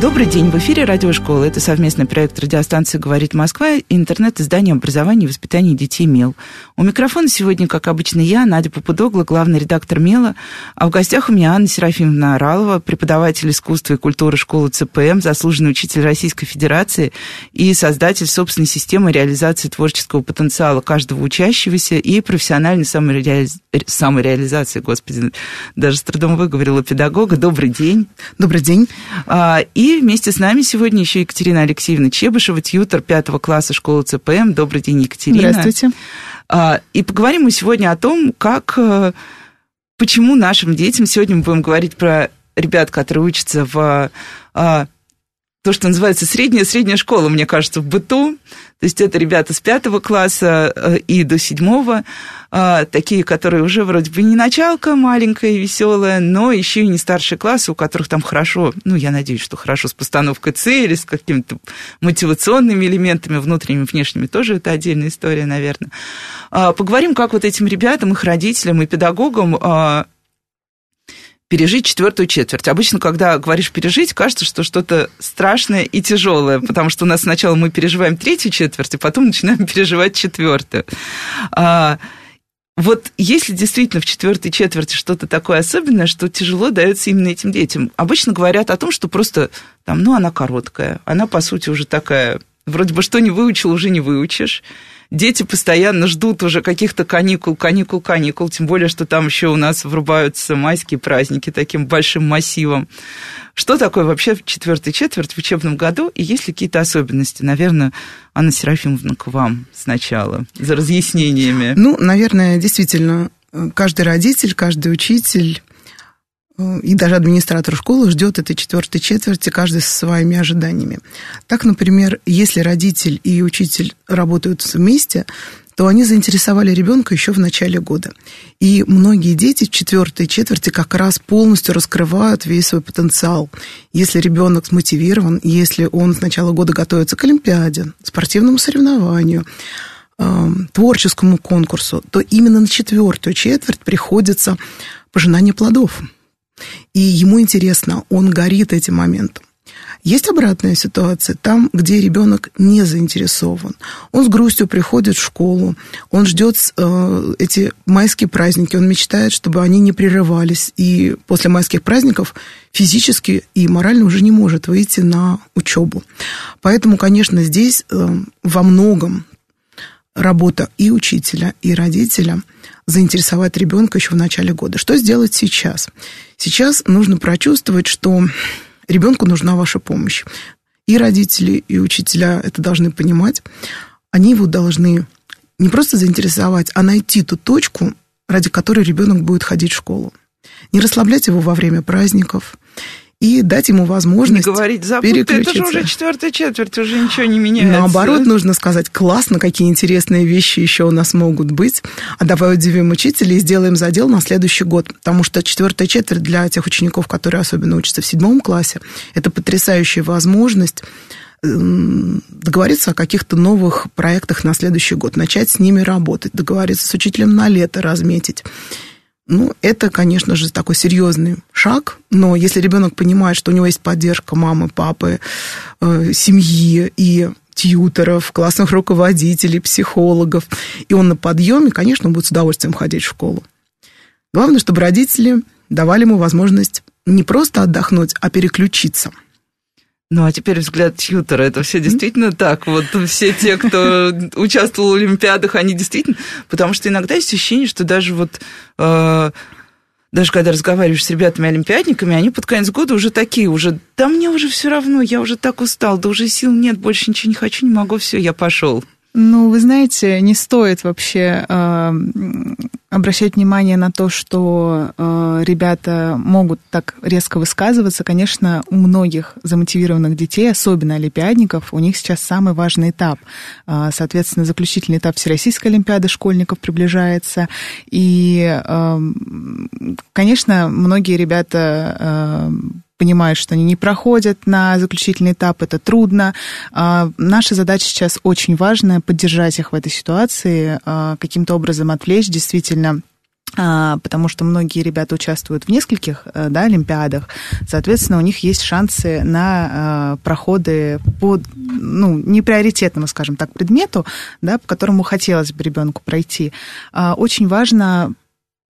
Добрый день, в эфире Радиошкола. Это совместный проект радиостанции «Говорит Москва» и интернет-издание образования и воспитания детей «Мел». У микрофона сегодня, как обычно, я, Надя Попудогла, главный редактор «Мела», а в гостях у меня Анна Серафимовна Оралова, преподаватель искусства и культуры школы ЦПМ, заслуженный учитель Российской Федерации и создатель собственной системы реализации творческого потенциала каждого учащегося и профессиональной самореализ... самореализации, господи, даже с трудом выговорила педагога. Добрый день. Добрый день. А, и и вместе с нами сегодня еще Екатерина Алексеевна Чебышева, тьютер пятого класса школы ЦПМ. Добрый день, Екатерина. Здравствуйте. А, и поговорим мы сегодня о том, как, э, почему нашим детям, сегодня мы будем говорить про ребят, которые учатся в а, то, что называется средняя-средняя школа, мне кажется, в быту. То есть это ребята с пятого класса э, и до седьмого, э, такие, которые уже вроде бы не началка маленькая и веселая, но еще и не старшие классы, у которых там хорошо, ну, я надеюсь, что хорошо с постановкой цели, с какими-то мотивационными элементами, внутренними, внешними, тоже это отдельная история, наверное. Э, поговорим, как вот этим ребятам, их родителям и педагогам пережить четвертую четверть. Обычно, когда говоришь пережить, кажется, что что-то страшное и тяжелое, потому что у нас сначала мы переживаем третью четверть, а потом начинаем переживать четвертую. А, вот если действительно в четвертой четверти что-то такое особенное, что тяжело дается именно этим детям, обычно говорят о том, что просто там, ну, она короткая, она, по сути, уже такая, вроде бы что не выучил, уже не выучишь дети постоянно ждут уже каких-то каникул, каникул, каникул, тем более, что там еще у нас врубаются майские праздники таким большим массивом. Что такое вообще четвертая четверть в учебном году, и есть ли какие-то особенности? Наверное, Анна Серафимовна, к вам сначала за разъяснениями. Ну, наверное, действительно, каждый родитель, каждый учитель и даже администратор школы ждет этой четвертой четверти, каждый со своими ожиданиями. Так, например, если родитель и учитель работают вместе, то они заинтересовали ребенка еще в начале года. И многие дети в четвертой четверти как раз полностью раскрывают весь свой потенциал. Если ребенок смотивирован, если он с начала года готовится к Олимпиаде, спортивному соревнованию, эм, творческому конкурсу, то именно на четвертую четверть приходится пожинание плодов – и ему интересно, он горит этим моментом. Есть обратная ситуация, там, где ребенок не заинтересован. Он с грустью приходит в школу, он ждет э, эти майские праздники, он мечтает, чтобы они не прерывались, и после майских праздников физически и морально уже не может выйти на учебу. Поэтому, конечно, здесь э, во многом работа и учителя, и родителя заинтересовать ребенка еще в начале года. Что сделать сейчас? Сейчас нужно прочувствовать, что ребенку нужна ваша помощь. И родители, и учителя это должны понимать. Они его должны не просто заинтересовать, а найти ту точку, ради которой ребенок будет ходить в школу. Не расслаблять его во время праздников, и дать ему возможность не говорить, переключиться. это же уже четвертая четверть, уже ничего не меняется. Наоборот, нужно сказать, классно, какие интересные вещи еще у нас могут быть, а давай удивим учителей и сделаем задел на следующий год, потому что четвертая четверть для тех учеников, которые особенно учатся в седьмом классе, это потрясающая возможность договориться о каких-то новых проектах на следующий год, начать с ними работать, договориться с учителем на лето, разметить. Ну, это, конечно же, такой серьезный шаг, но если ребенок понимает, что у него есть поддержка мамы, папы, э, семьи и тьютеров, классных руководителей, психологов, и он на подъеме, конечно, он будет с удовольствием ходить в школу. Главное, чтобы родители давали ему возможность не просто отдохнуть, а переключиться – ну, а теперь взгляд тьютера. Это все действительно так? Вот все те, кто участвовал в Олимпиадах, они действительно... Потому что иногда есть ощущение, что даже вот... Э, даже когда разговариваешь с ребятами-олимпиадниками, они под конец года уже такие, уже, да мне уже все равно, я уже так устал, да уже сил нет, больше ничего не хочу, не могу, все, я пошел. Ну, вы знаете, не стоит вообще э, обращать внимание на то, что э, ребята могут так резко высказываться. Конечно, у многих замотивированных детей, особенно олимпиадников, у них сейчас самый важный этап. Э, соответственно, заключительный этап Всероссийской олимпиады школьников приближается. И э, конечно, многие ребята понимают, что они не проходят на заключительный этап, это трудно. А, наша задача сейчас очень важная поддержать их в этой ситуации, а, каким-то образом отвлечь действительно а, потому что многие ребята участвуют в нескольких э, да, олимпиадах, соответственно, у них есть шансы на проходы по ну, неприоритетному, скажем так, предмету, да, по которому хотелось бы ребенку пройти. Очень важно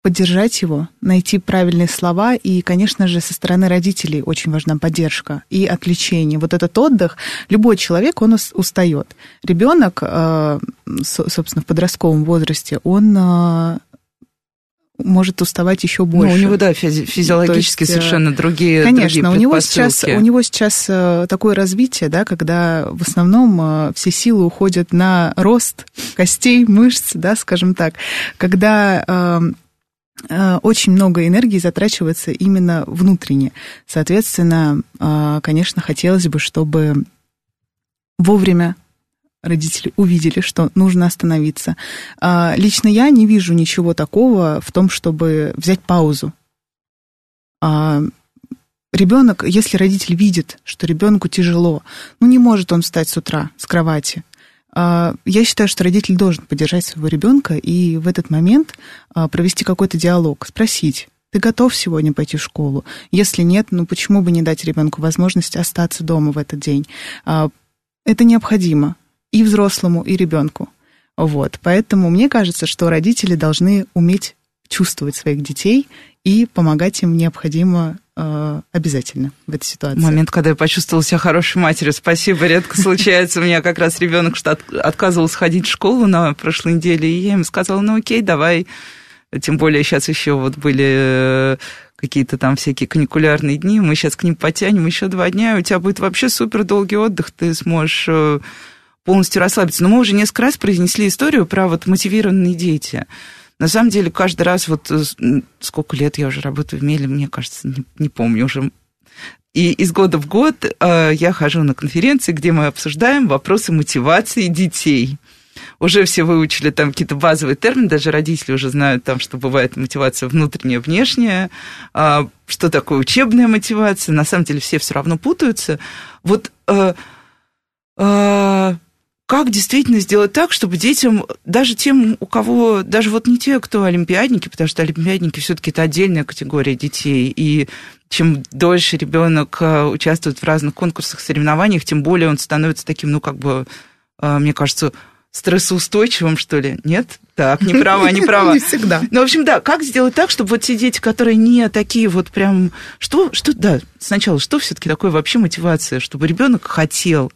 поддержать его, найти правильные слова, и, конечно же, со стороны родителей очень важна поддержка и отвлечение. Вот этот отдых, любой человек, он устает. Ребенок, э, собственно, в подростковом возрасте, он э, может уставать еще больше. Ну, у него, да, физи- физиологически есть, э, совершенно другие Конечно, другие у него сейчас у него сейчас такое развитие, да, когда в основном все силы уходят на рост костей, мышц, да, скажем так, когда Э, очень много энергии затрачивается именно внутренне. Соответственно, э, конечно, хотелось бы, чтобы вовремя родители увидели, что нужно остановиться. А, лично я не вижу ничего такого в том, чтобы взять паузу. А, ребенок, если родитель видит, что ребенку тяжело, ну не может он встать с утра с кровати, я считаю, что родитель должен поддержать своего ребенка и в этот момент а, провести какой-то диалог, спросить, ты готов сегодня пойти в школу? Если нет, ну почему бы не дать ребенку возможность остаться дома в этот день? А, это необходимо и взрослому, и ребенку. Вот. Поэтому мне кажется, что родители должны уметь чувствовать своих детей и помогать им необходимо обязательно в этой ситуации. Момент, когда я почувствовала себя хорошей матерью. Спасибо, редко случается. У меня как раз ребенок что отказывался ходить в школу на прошлой неделе, и я ему сказала, ну окей, давай. Тем более сейчас еще вот были э, какие-то там всякие каникулярные дни, мы сейчас к ним потянем еще два дня, и у тебя будет вообще супер долгий отдых, ты сможешь э, полностью расслабиться. Но мы уже несколько раз произнесли историю про вот мотивированные дети. На самом деле, каждый раз, вот э, сколько лет я уже работаю в Меле, мне кажется, не, не помню уже. И из года в год э, я хожу на конференции, где мы обсуждаем вопросы мотивации детей. Уже все выучили там какие-то базовые термины, даже родители уже знают там, что бывает мотивация внутренняя, внешняя, э, что такое учебная мотивация. На самом деле все все равно путаются. Вот э, э, как действительно сделать так, чтобы детям, даже тем, у кого, даже вот не те, кто олимпиадники, потому что олимпиадники все-таки это отдельная категория детей, и чем дольше ребенок э, участвует в разных конкурсах, соревнованиях, тем более он становится таким, ну, как бы, э, мне кажется, стрессоустойчивым, что ли? Нет? Так, не права, не права. Не всегда. Ну, в общем, да, как сделать так, чтобы вот те дети, которые не такие вот прям... Что, что да, сначала, что все-таки такое вообще мотивация, чтобы ребенок хотел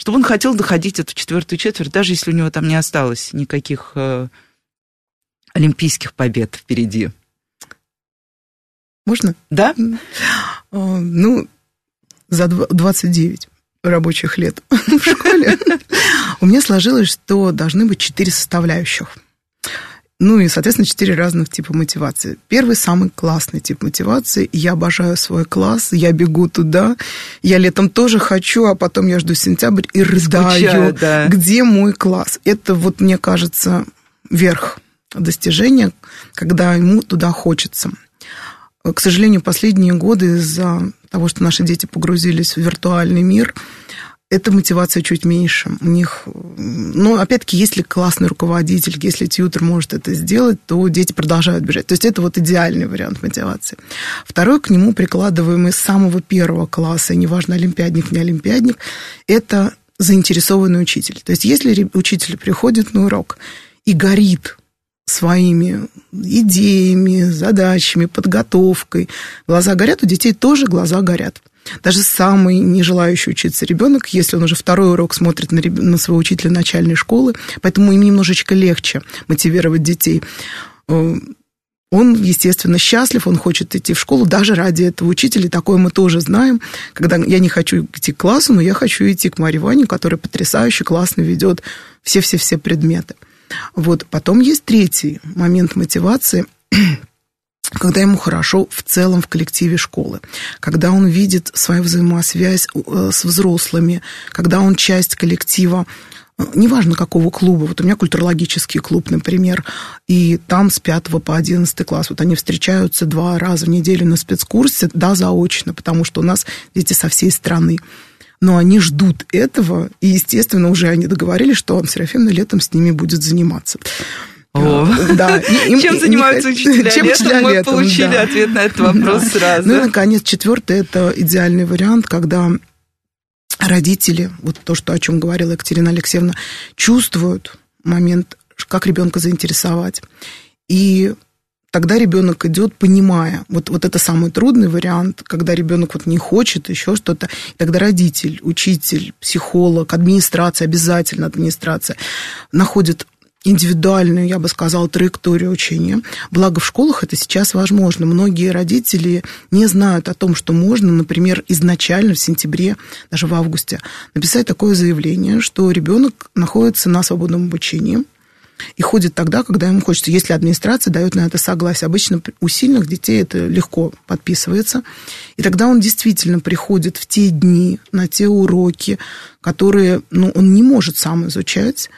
чтобы он хотел доходить эту четвертую четверть, даже если у него там не осталось никаких э, олимпийских побед впереди. Можно? Да. А, ну, за 29 рабочих лет в школе у меня сложилось, что должны быть четыре составляющих – ну и, соответственно, четыре разных типа мотивации. Первый самый классный тип мотивации. Я обожаю свой класс, я бегу туда, я летом тоже хочу, а потом я жду сентябрь и рыдаю, Скучаю, да. где мой класс. Это вот, мне кажется, верх достижения, когда ему туда хочется. К сожалению, последние годы из-за того, что наши дети погрузились в виртуальный мир, эта мотивация чуть меньше. У них, ну, опять-таки, если классный руководитель, если тьютер может это сделать, то дети продолжают бежать. То есть это вот идеальный вариант мотивации. Второй к нему прикладываемый с самого первого класса, неважно, олимпиадник, не олимпиадник, это заинтересованный учитель. То есть если учитель приходит на урок и горит своими идеями, задачами, подготовкой, глаза горят, у детей тоже глаза горят. Даже самый не желающий учиться ребенок, если он уже второй урок смотрит на, на своего учителя начальной школы, поэтому им немножечко легче мотивировать детей. Э, он, естественно, счастлив, он хочет идти в школу даже ради этого учителя. Такое мы тоже знаем, когда я не хочу идти к классу, но я хочу идти к Марье Ване, которая потрясающе классно ведет все-все-все предметы. Вот. Потом есть третий момент мотивации – когда ему хорошо в целом в коллективе школы, когда он видит свою взаимосвязь э, с взрослыми, когда он часть коллектива неважно какого клуба, вот у меня культурологический клуб, например, и там с 5 по 11 класс, вот они встречаются два раза в неделю на спецкурсе, да, заочно, потому что у нас дети со всей страны. Но они ждут этого, и, естественно, уже они договорились, что он Серафимна летом с ними будет заниматься. О. Да. Им, чем занимаются не, учителя чем летом? Учителя Мы летом, получили да. ответ на этот вопрос да. сразу. Ну и, наконец, четвертый – это идеальный вариант, когда родители, вот то, что, о чем говорила Екатерина Алексеевна, чувствуют момент, как ребенка заинтересовать. И тогда ребенок идет, понимая, вот, вот это самый трудный вариант, когда ребенок вот не хочет еще что-то, тогда родитель, учитель, психолог, администрация, обязательно администрация, находит индивидуальную, я бы сказала, траекторию учения. Благо в школах это сейчас возможно. Многие родители не знают о том, что можно, например, изначально в сентябре, даже в августе, написать такое заявление, что ребенок находится на свободном обучении и ходит тогда, когда ему хочется, если администрация дает на это согласие. Обычно у сильных детей это легко подписывается. И тогда он действительно приходит в те дни, на те уроки, которые ну, он не может сам изучать,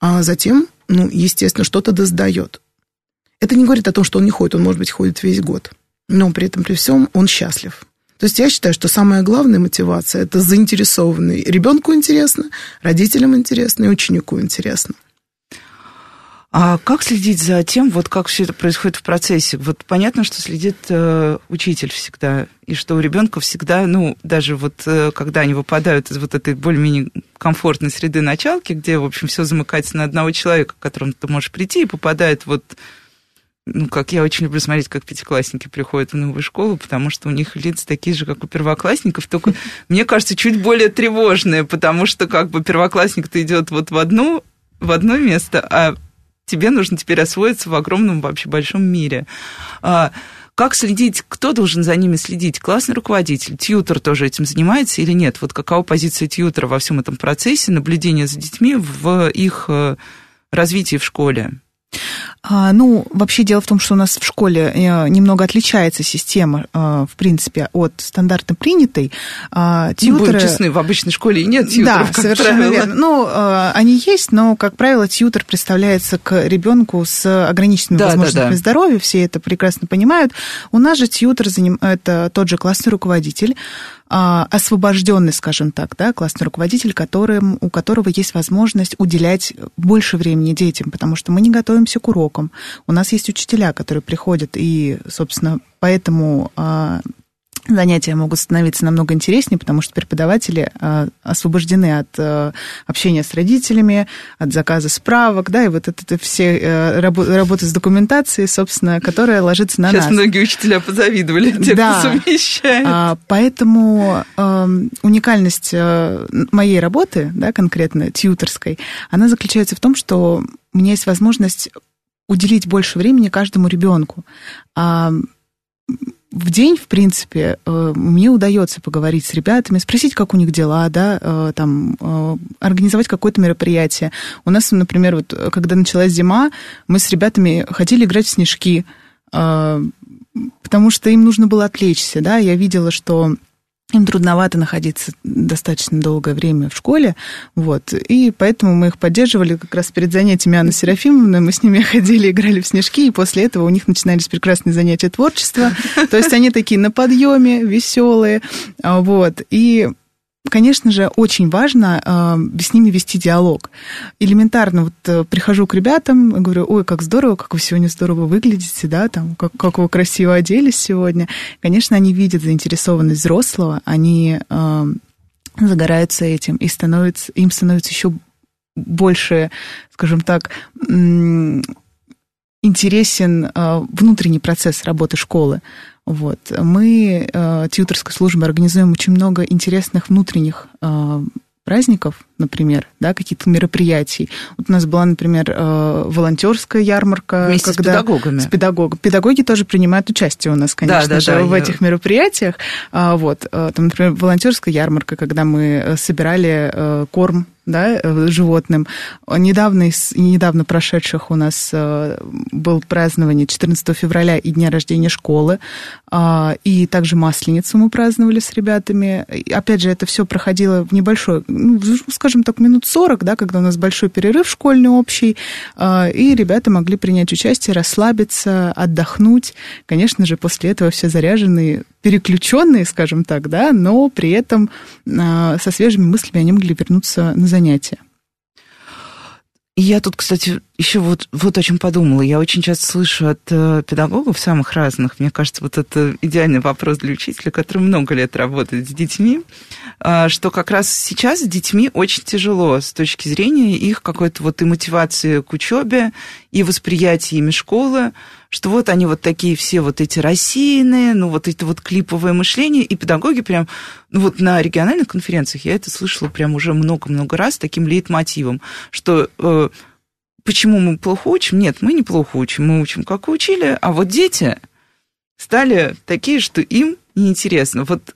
а затем ну, естественно, что-то досдает. Это не говорит о том, что он не ходит, он, может быть, ходит весь год. Но при этом, при всем, он счастлив. То есть я считаю, что самая главная мотивация – это заинтересованный. Ребенку интересно, родителям интересно и ученику интересно. А как следить за тем, вот как все это происходит в процессе? Вот понятно, что следит э, учитель всегда, и что у ребенка всегда, ну, даже вот э, когда они выпадают из вот этой более-менее комфортной среды началки, где, в общем, все замыкается на одного человека, к которому ты можешь прийти, и попадает вот ну, как я очень люблю смотреть, как пятиклассники приходят в новую школу, потому что у них лица такие же, как у первоклассников, только, мне кажется, чуть более тревожные, потому что как бы первоклассник-то идет вот в одну в одно место, а тебе нужно теперь освоиться в огромном вообще большом мире. А, как следить, кто должен за ними следить? Классный руководитель, тьютер тоже этим занимается или нет? Вот какова позиция тьютера во всем этом процессе наблюдения за детьми в их э, развитии в школе? А, ну, вообще дело в том, что у нас в школе э, немного отличается система, э, в принципе, от стандартно принятой. А, тьютеры... Будем честны, в обычной школе и нет тьютеров, Да, как совершенно правило. верно. Ну, э, они есть, но, как правило, тьютер представляется к ребенку с ограниченными да, возможностями да, да. здоровья, все это прекрасно понимают. У нас же тьютер заним... это тот же классный руководитель, освобожденный, скажем так, да, классный руководитель, которым, у которого есть возможность уделять больше времени детям, потому что мы не готовимся к урокам. У нас есть учителя, которые приходят, и, собственно, поэтому а, занятия могут становиться намного интереснее, потому что преподаватели э, освобождены от э, общения с родителями, от заказа справок, да, и вот это, это все э, работа, с документацией, собственно, которая ложится на Сейчас нас. Сейчас многие учителя позавидовали, те, да. кто совмещает. А, поэтому э, уникальность моей работы, да, конкретно тьюторской, она заключается в том, что у меня есть возможность уделить больше времени каждому ребенку. В день, в принципе, э, мне удается поговорить с ребятами, спросить, как у них дела, да, э, там, э, организовать какое-то мероприятие. У нас, например, вот, когда началась зима, мы с ребятами хотели играть в снежки, потому что им нужно было отвлечься, да, я видела, что им трудновато находиться достаточно долгое время в школе, вот, и поэтому мы их поддерживали как раз перед занятиями Анны Серафимовны, мы с ними ходили, играли в снежки, и после этого у них начинались прекрасные занятия творчества, то есть они такие на подъеме, веселые, вот, и конечно же, очень важно э, с ними вести диалог. Элементарно вот э, прихожу к ребятам, говорю, ой, как здорово, как вы сегодня здорово выглядите, да, там, как, как вы красиво оделись сегодня. Конечно, они видят заинтересованность взрослого, они э, загораются этим, и становится, им становится еще больше, скажем так, интересен э, внутренний процесс работы школы. Вот. Мы э, тьюторской службой организуем очень много интересных внутренних э, праздников, например, да, каких-то мероприятий. Вот у нас была, например, э, волонтерская ярмарка. Вместе когда... с педагогами. С педагогами. Педагоги тоже принимают участие у нас, конечно да, да, же, да, в я... этих мероприятиях. А, вот. Э, там, например, волонтерская ярмарка, когда мы э, собирали корм да, животным. Недавно, из недавно прошедших у нас был празднование 14 февраля и дня рождения школы, а, и также Масленицу мы праздновали с ребятами. И, опять же, это все проходило в небольшой, ну, скажем так, минут 40, да, когда у нас большой перерыв школьный общий, э, и ребята могли принять участие, расслабиться, отдохнуть. Конечно же, после этого все заряженные, переключенные, скажем так, да, но при этом э, со свежими мыслями они могли вернуться на занятия. Я тут, кстати, еще вот, вот о чем подумала. Я очень часто слышу от э, педагогов самых разных, мне кажется, вот это идеальный вопрос для учителя, который много лет работает с детьми, э, что как раз сейчас с детьми очень тяжело с точки зрения их какой-то вот и мотивации к учебе, и восприятия ими школы, что вот они вот такие все вот эти рассеянные, ну вот это вот клиповое мышление, и педагоги прям, ну вот на региональных конференциях я это слышала прям уже много-много раз таким лейтмотивом, что э, почему мы плохо учим? Нет, мы неплохо учим, мы учим, как учили, а вот дети стали такие, что им неинтересно. Вот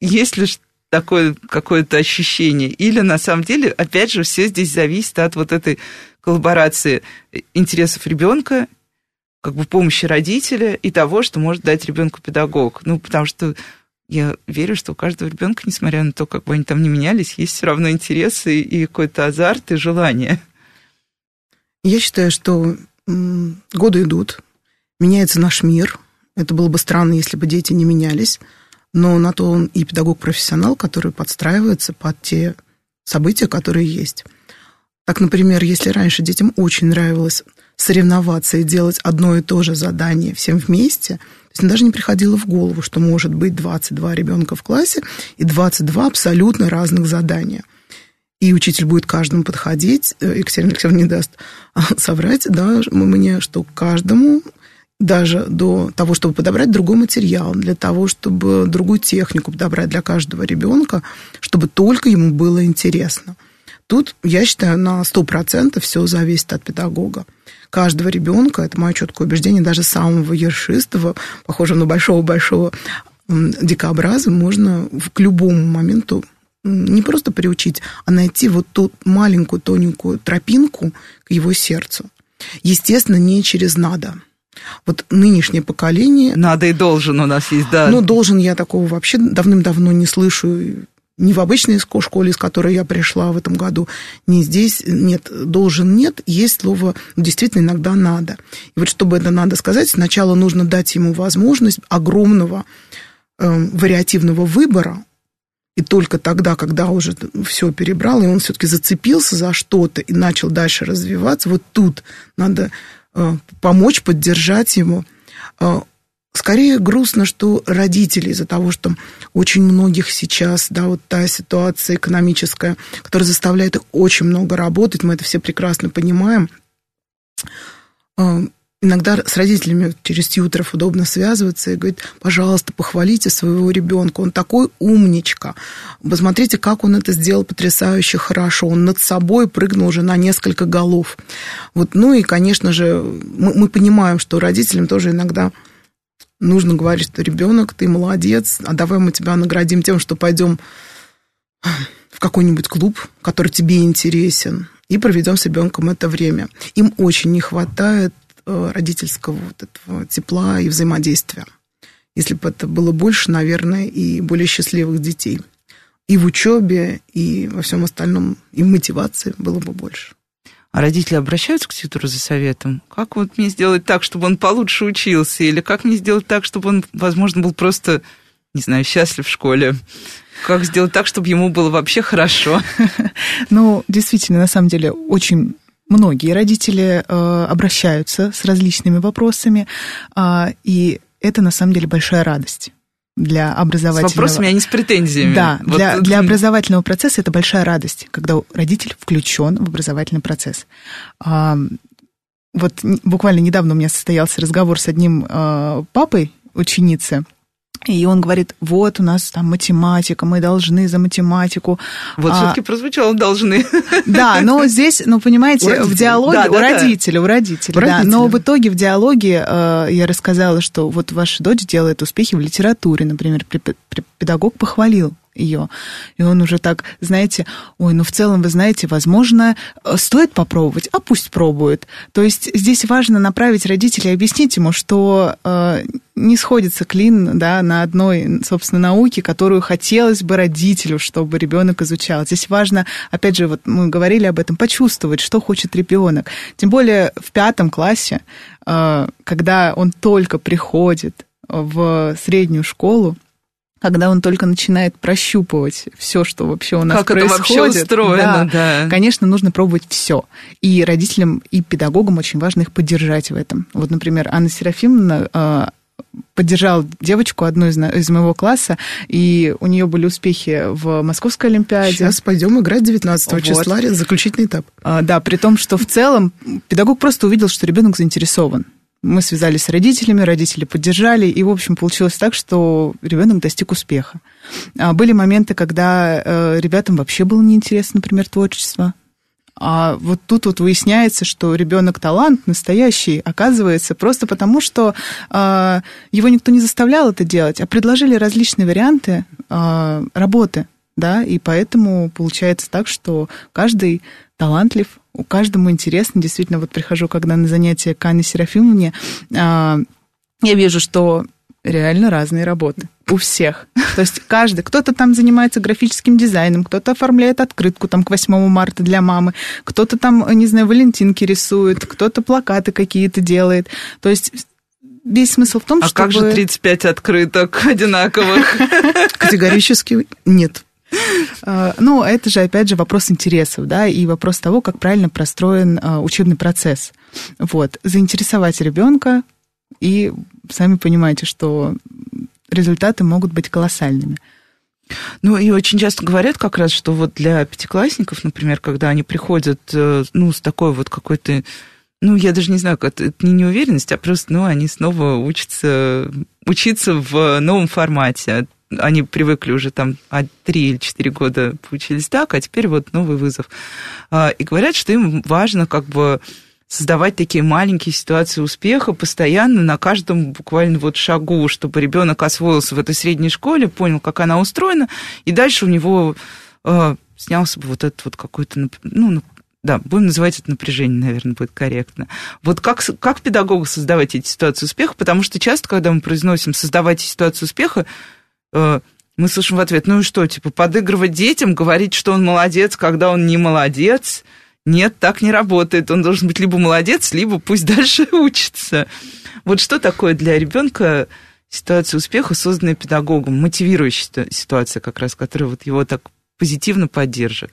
есть ли такое какое-то ощущение? Или на самом деле, опять же, все здесь зависит от вот этой коллаборации интересов ребенка как бы помощи родителя и того, что может дать ребенку педагог. Ну, потому что я верю, что у каждого ребенка, несмотря на то, как бы они там не менялись, есть все равно интересы и какой-то азарт и желание. Я считаю, что годы идут, меняется наш мир. Это было бы странно, если бы дети не менялись. Но на то он и педагог-профессионал, который подстраивается под те события, которые есть. Так, например, если раньше детям очень нравилось соревноваться и делать одно и то же задание всем вместе, то есть даже не приходило в голову, что может быть 22 ребенка в классе и 22 абсолютно разных задания. И учитель будет каждому подходить, э, Екатерина Алексеевна не даст а, соврать, да, мне, что каждому даже до того, чтобы подобрать другой материал, для того, чтобы другую технику подобрать для каждого ребенка, чтобы только ему было интересно. Тут, я считаю, на 100% все зависит от педагога каждого ребенка, это мое четкое убеждение, даже самого ершистого, похожего на большого-большого дикобраза, можно к любому моменту не просто приучить, а найти вот ту маленькую тоненькую тропинку к его сердцу. Естественно, не через «надо». Вот нынешнее поколение... Надо и должен у нас есть, да. Ну, должен я такого вообще давным-давно не слышу ни в обычной школе, из которой я пришла в этом году, ни здесь нет, должен нет, есть слово действительно иногда надо. И вот чтобы это надо сказать, сначала нужно дать ему возможность огромного э, вариативного выбора, и только тогда, когда уже все перебрал, и он все-таки зацепился за что-то и начал дальше развиваться, вот тут надо э, помочь, поддержать ему. Скорее грустно, что родители из-за того, что очень многих сейчас, да, вот та ситуация экономическая, которая заставляет очень много работать, мы это все прекрасно понимаем, а, иногда с родителями через тьютеров удобно связываться и говорить, пожалуйста, похвалите своего ребенка, он такой умничка, посмотрите, как он это сделал потрясающе хорошо, он над собой прыгнул уже на несколько голов. Вот, ну и, конечно же, мы, мы понимаем, что родителям тоже иногда нужно говорить, что ребенок, ты молодец, а давай мы тебя наградим тем, что пойдем в какой-нибудь клуб, который тебе интересен, и проведем с ребенком это время. Им очень не хватает э, родительского вот этого тепла и взаимодействия. Если бы это было больше, наверное, и более счастливых детей. И в учебе, и во всем остальном, и мотивации было бы больше. А родители обращаются к тьютору за советом? Как вот мне сделать так, чтобы он получше учился? Или как мне сделать так, чтобы он, возможно, был просто, не знаю, счастлив в школе? Как сделать так, чтобы ему было вообще хорошо? Ну, действительно, на самом деле, очень многие родители э, обращаются с различными вопросами, э, и это на самом деле большая радость для образовательного... С вопросами, а не с претензиями. Да, вот для, для образовательного процесса это большая радость, когда родитель включен в образовательный процесс. А, вот буквально недавно у меня состоялся разговор с одним а, папой ученицы, и он говорит, вот у нас там математика, мы должны за математику. Вот а, все-таки прозвучало должны. Да, но здесь, ну, понимаете, в диалоге да, у да, родителя, да. у родителя, у да. Но в итоге в диалоге э, я рассказала, что вот ваша дочь делает успехи в литературе, например, педагог похвалил ее. И он уже так, знаете, ой, ну в целом, вы знаете, возможно, э, стоит попробовать, а пусть пробует. То есть здесь важно направить родителей, объяснить ему, что э, не сходится клин да, на одной, собственно, науке, которую хотелось бы родителю, чтобы ребенок изучал. Здесь важно, опять же, вот мы говорили об этом, почувствовать, что хочет ребенок. Тем более в пятом классе, э, когда он только приходит в среднюю школу, когда он только начинает прощупывать все, что вообще у нас как происходит. Как это вообще устроено, да, да. Конечно, нужно пробовать все. И родителям, и педагогам очень важно их поддержать в этом. Вот, например, Анна Серафимовна э, поддержал девочку одну из, из моего класса, и у нее были успехи в Московской Олимпиаде. Сейчас пойдем играть 19 вот. числа, заключительный этап. А, да, при том, что в целом педагог просто увидел, что ребенок заинтересован. Мы связались с родителями, родители поддержали, и, в общем, получилось так, что ребенок достиг успеха. А были моменты, когда э, ребятам вообще было неинтересно, например, творчество. А вот тут вот выясняется, что ребенок талант настоящий, оказывается, просто потому, что э, его никто не заставлял это делать, а предложили различные варианты э, работы, да, и поэтому получается так, что каждый талантлив, у каждому интересно. Действительно, вот прихожу, когда на занятия к Анне Серафимовне, а, я вижу, что реально разные работы у всех. То есть каждый, кто-то там занимается графическим дизайном, кто-то оформляет открытку там к 8 марта для мамы, кто-то там, не знаю, валентинки рисует, кто-то плакаты какие-то делает. То есть весь смысл в том, а чтобы... А как же 35 открыток одинаковых? Категорически нет. А, ну, это же, опять же, вопрос интересов, да, и вопрос того, как правильно простроен а, учебный процесс. Вот, заинтересовать ребенка, и сами понимаете, что результаты могут быть колоссальными. Ну, и очень часто говорят как раз, что вот для пятиклассников, например, когда они приходят, э, ну, с такой вот какой-то ну, я даже не знаю, это, это не неуверенность, а просто, ну, они снова учатся учиться в новом формате они привыкли уже там а, три или четыре года поучились так, а теперь вот новый вызов. А, и говорят, что им важно как бы создавать такие маленькие ситуации успеха постоянно на каждом буквально вот шагу, чтобы ребенок освоился в этой средней школе, понял, как она устроена, и дальше у него э, снялся бы вот этот вот какой-то, ну, да, будем называть это напряжение, наверное, будет корректно. Вот как, как педагогу создавать эти ситуации успеха, потому что часто, когда мы произносим «создавать ситуацию успеха», мы слышим в ответ, ну и что, типа, подыгрывать детям, говорить, что он молодец, когда он не молодец? Нет, так не работает. Он должен быть либо молодец, либо пусть дальше учится. Вот что такое для ребенка ситуация успеха, созданная педагогом, мотивирующая ситуация как раз, которая вот его так позитивно поддержит?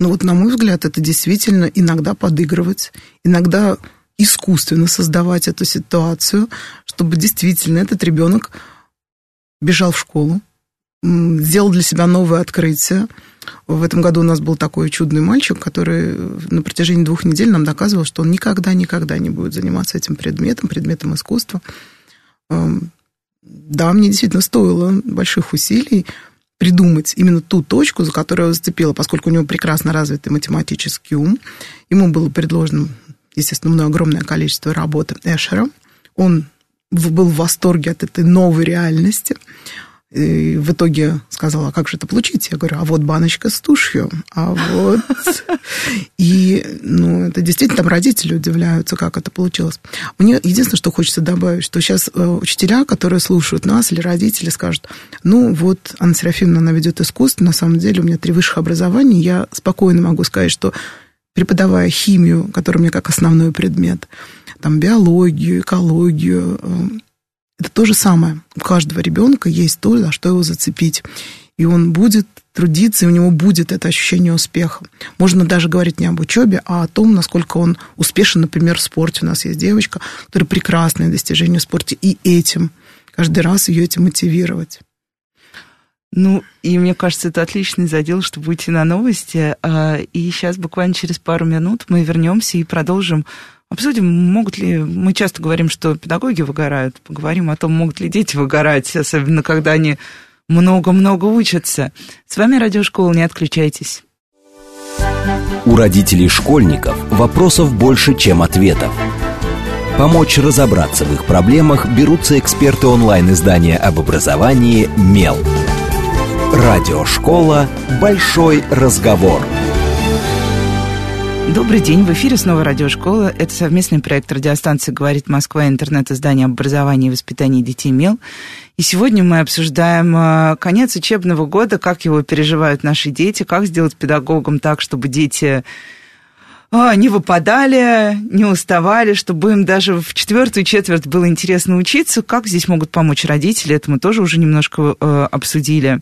Ну вот, на мой взгляд, это действительно иногда подыгрывать, иногда искусственно создавать эту ситуацию, чтобы действительно этот ребенок бежал в школу, сделал для себя новое открытие. В этом году у нас был такой чудный мальчик, который на протяжении двух недель нам доказывал, что он никогда-никогда не будет заниматься этим предметом, предметом искусства. Эм, да, мне действительно стоило больших усилий придумать именно ту точку, за которую я зацепила, поскольку у него прекрасно развитый математический ум. Ему было предложено, естественно, мной огромное количество работы Эшера. Он был в восторге от этой новой реальности. И в итоге сказала, а как же это получить? Я говорю, а вот баночка с тушью, а вот... И, ну, это действительно, там родители удивляются, как это получилось. Мне единственное, что хочется добавить, что сейчас э, учителя, которые слушают нас, или родители, скажут, ну, вот Анна Серафимовна, она ведет искусство, на самом деле у меня три высших образования, я спокойно могу сказать, что преподавая химию, которая у меня как основной предмет, там, биологию, экологию. Э, это то же самое. У каждого ребенка есть то, за что его зацепить. И он будет трудиться, и у него будет это ощущение успеха. Можно даже говорить не об учебе, а о том, насколько он успешен, например, в спорте. У нас есть девочка, которая прекрасное достижение в спорте, и этим, каждый раз ее этим мотивировать. Ну, и мне кажется, это отличный задел, чтобы уйти на новости. А, и сейчас буквально через пару минут мы вернемся и продолжим Обсудим, могут ли... Мы часто говорим, что педагоги выгорают. Поговорим о том, могут ли дети выгорать, особенно когда они много-много учатся. С вами Радиошкола, не отключайтесь. У родителей школьников вопросов больше, чем ответов. Помочь разобраться в их проблемах берутся эксперты онлайн-издания об образовании «Мел». Радиошкола «Большой разговор». Добрый день, в эфире снова радиошкола. Это совместный проект радиостанции «Говорит Москва» интернет-издание образования и воспитания детей МЕЛ. И сегодня мы обсуждаем э, конец учебного года, как его переживают наши дети, как сделать педагогам так, чтобы дети не выпадали, не уставали, чтобы им даже в четвертую четверть было интересно учиться. Как здесь могут помочь родители, это мы тоже уже немножко э, обсудили.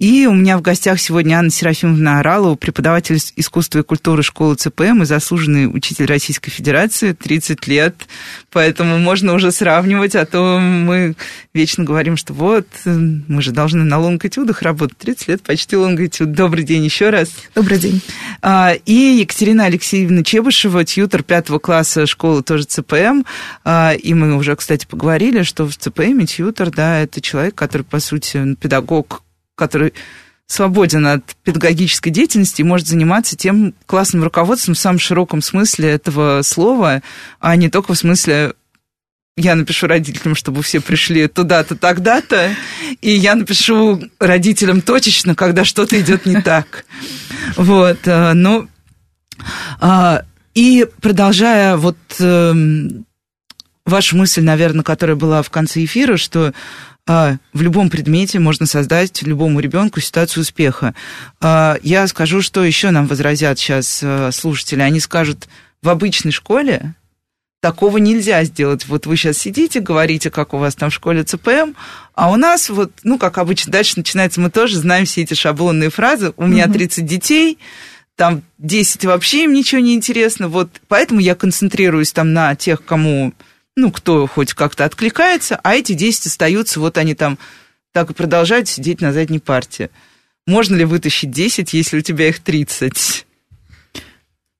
И у меня в гостях сегодня Анна Серафимовна Оралова, преподаватель искусства и культуры школы ЦПМ и заслуженный учитель Российской Федерации, 30 лет. Поэтому можно уже сравнивать, а то мы вечно говорим, что вот, мы же должны на лонг-этюдах работать. 30 лет почти лонг-этюд. Добрый день еще раз. Добрый день. А, и Екатерина Алексеевна Чебышева, тьютер пятого класса школы тоже ЦПМ. А, и мы уже, кстати, поговорили, что в ЦПМ тьютер, да, это человек, который, по сути, педагог, который свободен от педагогической деятельности и может заниматься тем классным руководством в самом широком смысле этого слова, а не только в смысле я напишу родителям, чтобы все пришли туда-то, тогда-то, и я напишу родителям точечно, когда что-то идет не так. Вот, э, ну, и продолжая вот эм, вашу мысль, наверное, которая была в конце эфира, что а, в любом предмете можно создать любому ребенку ситуацию успеха. А, я скажу, что еще нам возразят сейчас э, слушатели. Они скажут, в обычной школе такого нельзя сделать. Вот вы сейчас сидите, говорите, как у вас там в школе ЦПМ, а у нас вот, ну, как обычно, дальше начинается, мы тоже знаем все эти шаблонные фразы. У меня 30 детей, там 10 вообще им ничего не интересно. Вот поэтому я концентрируюсь там на тех, кому ну, кто хоть как-то откликается, а эти 10 остаются, вот они там так и продолжают сидеть на задней партии. Можно ли вытащить 10, если у тебя их 30?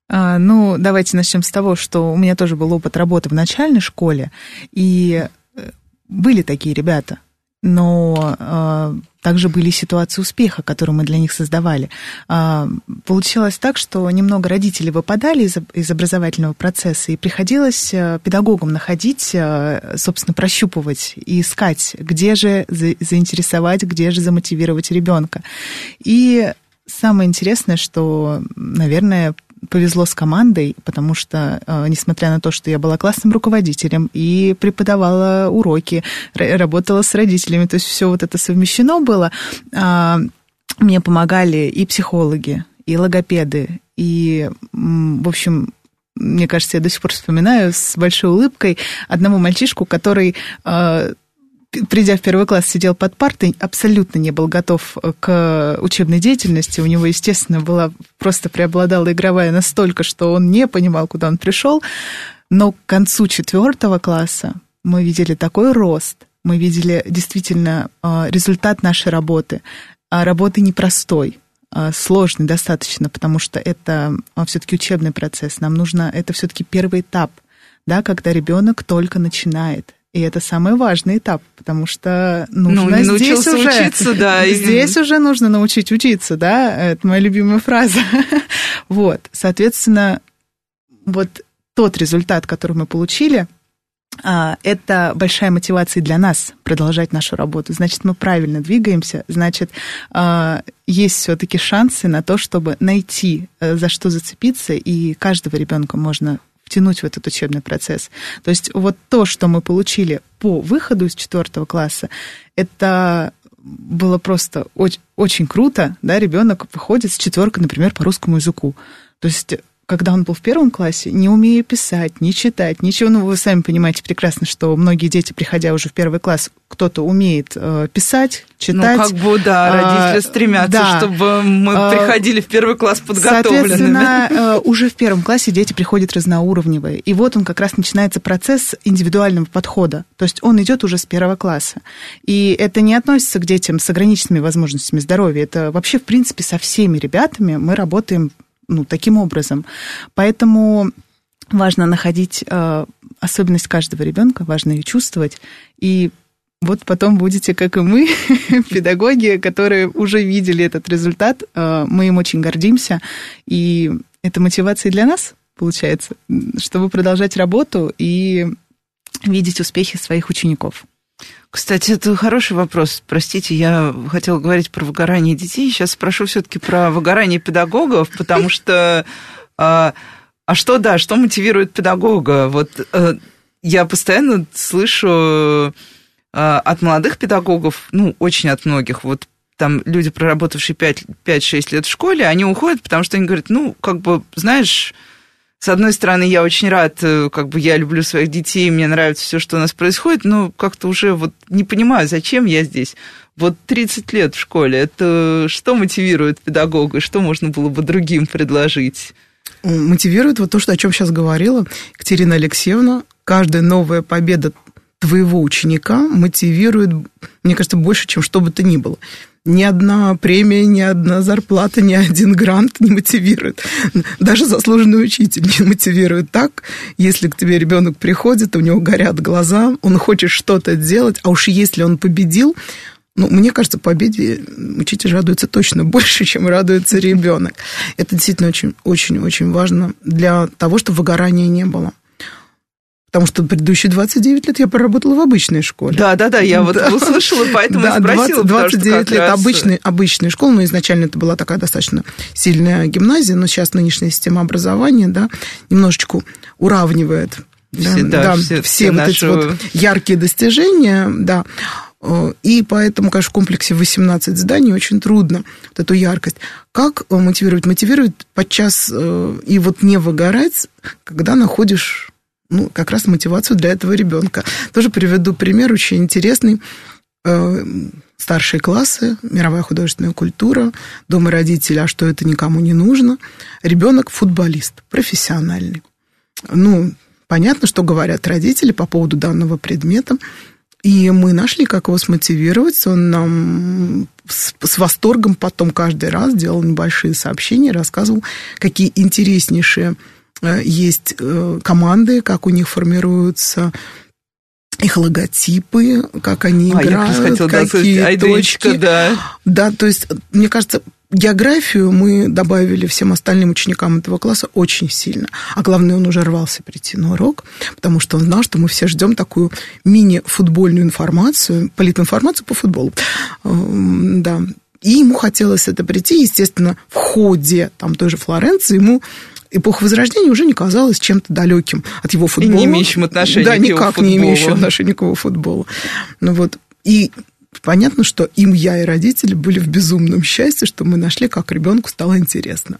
А, ну, давайте начнем с того, что у меня тоже был опыт работы в начальной школе, и э, были такие ребята – но э, также были ситуации успеха, которые мы для них создавали. Э, получилось так, что немного родителей выпадали из, из образовательного процесса, и приходилось э, педагогам находить, э, собственно, прощупывать и искать, где же за, заинтересовать, где же замотивировать ребенка. И самое интересное, что, наверное, повезло с командой, потому что, э, несмотря на то, что я была классным руководителем и преподавала уроки, работала с родителями, то есть все вот это совмещено было, а, мне помогали и психологи, и логопеды, и, в общем, мне кажется, я до сих пор вспоминаю с большой улыбкой одного мальчишку, который э, придя в первый класс, сидел под партой, абсолютно не был готов э, к учебной деятельности. У него, естественно, была просто преобладала игровая настолько, что он не понимал, куда он пришел. Но к концу четвертого класса мы видели такой рост, мы видели действительно э, результат нашей работы. А работы непростой, а сложный достаточно, потому что это все-таки учебный процесс. Нам нужно, это все-таки первый этап, да, когда ребенок только начинает и это самый важный этап, потому что нужно ну, здесь уже учиться, да. Здесь уже нужно научить учиться, да. Это моя любимая фраза. вот, соответственно, вот тот результат, который мы получили, а, это большая мотивация для нас продолжать нашу работу. Значит, мы правильно двигаемся, значит, а, есть все-таки шансы на то, чтобы найти, э, за что зацепиться, и каждого ребенка можно втянуть в этот учебный процесс. То есть вот то, что мы получили по выходу из четвертого класса, это было просто очень, очень круто, да, ребенок выходит с четверкой, например, по русскому языку. То есть когда он был в первом классе, не умея писать, не читать, ничего, ну, вы сами понимаете прекрасно, что многие дети, приходя уже в первый класс, кто-то умеет э, писать, читать. Ну, как бы, да, а, родители а, стремятся, да. чтобы мы а, приходили в первый класс подготовленными. Соответственно, э, уже в первом классе дети приходят разноуровневые. И вот он как раз начинается процесс индивидуального подхода. То есть он идет уже с первого класса. И это не относится к детям с ограниченными возможностями здоровья. Это вообще, в принципе, со всеми ребятами мы работаем ну, таким образом. Поэтому важно находить э, особенность каждого ребенка, важно ее чувствовать. И вот потом будете, как и мы, педагоги, которые уже видели этот результат. Э, мы им очень гордимся. И это мотивация для нас, получается, чтобы продолжать работу и видеть успехи своих учеников. Кстати, это хороший вопрос. Простите, я хотела говорить про выгорание детей. Сейчас спрошу все-таки про выгорание педагогов, потому что... А, а что, да, что мотивирует педагога? Вот э, я постоянно слышу а, от молодых педагогов, ну, очень от многих, вот там люди, проработавшие 5-6 лет в школе, они уходят, потому что они говорят, ну, как бы, знаешь, с одной стороны, я очень рад, э, как бы я люблю своих детей, мне нравится все, что у нас происходит, но как-то уже вот не понимаю, зачем я здесь. Вот 30 лет в школе, это что мотивирует педагога, что можно было бы другим предложить? Мотивирует вот то, что, о чем сейчас говорила Екатерина Алексеевна. Каждая новая победа твоего ученика мотивирует, мне кажется, больше, чем что бы то ни было ни одна премия, ни одна зарплата, ни один грант не мотивирует. Даже заслуженный учитель не мотивирует так, если к тебе ребенок приходит, у него горят глаза, он хочет что-то делать, а уж если он победил, ну, мне кажется, победе учитель радуется точно больше, чем радуется ребенок. Это действительно очень, очень, очень важно для того, чтобы выгорания не было. Потому что предыдущие 29 лет я проработала в обычной школе. Да, да, да, я вот да. услышала, поэтому да, и спросила. 20, 29 лет раз... обычной, обычной школы, но изначально это была такая достаточно сильная гимназия, но сейчас нынешняя система образования, да, немножечко уравнивает все, да, да, все, все, все вот нашу... эти вот яркие достижения, да. И поэтому, конечно, в комплексе 18 зданий очень трудно вот эту яркость. Как мотивировать? Мотивирует подчас э, и вот не выгорать, когда находишь ну, как раз мотивацию для этого ребенка. Тоже приведу пример очень интересный. Э, старшие классы, мировая художественная культура, дом и родители, а что это никому не нужно. Ребенок футболист, профессиональный. Ну, понятно, что говорят родители по поводу данного предмета. И мы нашли, как его смотивировать. Он нам с, с восторгом потом каждый раз делал небольшие сообщения, рассказывал, какие интереснейшие есть э, команды, как у них формируются их логотипы, как они а, играют, какие точки. Да. да, то есть, мне кажется, географию мы добавили всем остальным ученикам этого класса очень сильно. А главное, он уже рвался прийти на урок, потому что он знал, что мы все ждем такую мини-футбольную информацию, политинформацию по футболу. Эм, да. И ему хотелось это прийти, естественно, в ходе там той же Флоренции ему эпоха Возрождения уже не казалась чем-то далеким от его футбола. И не имеющим отношения да, к его никак не имеющим отношения к его футболу. Ну вот, и понятно, что им я и родители были в безумном счастье, что мы нашли, как ребенку стало интересно.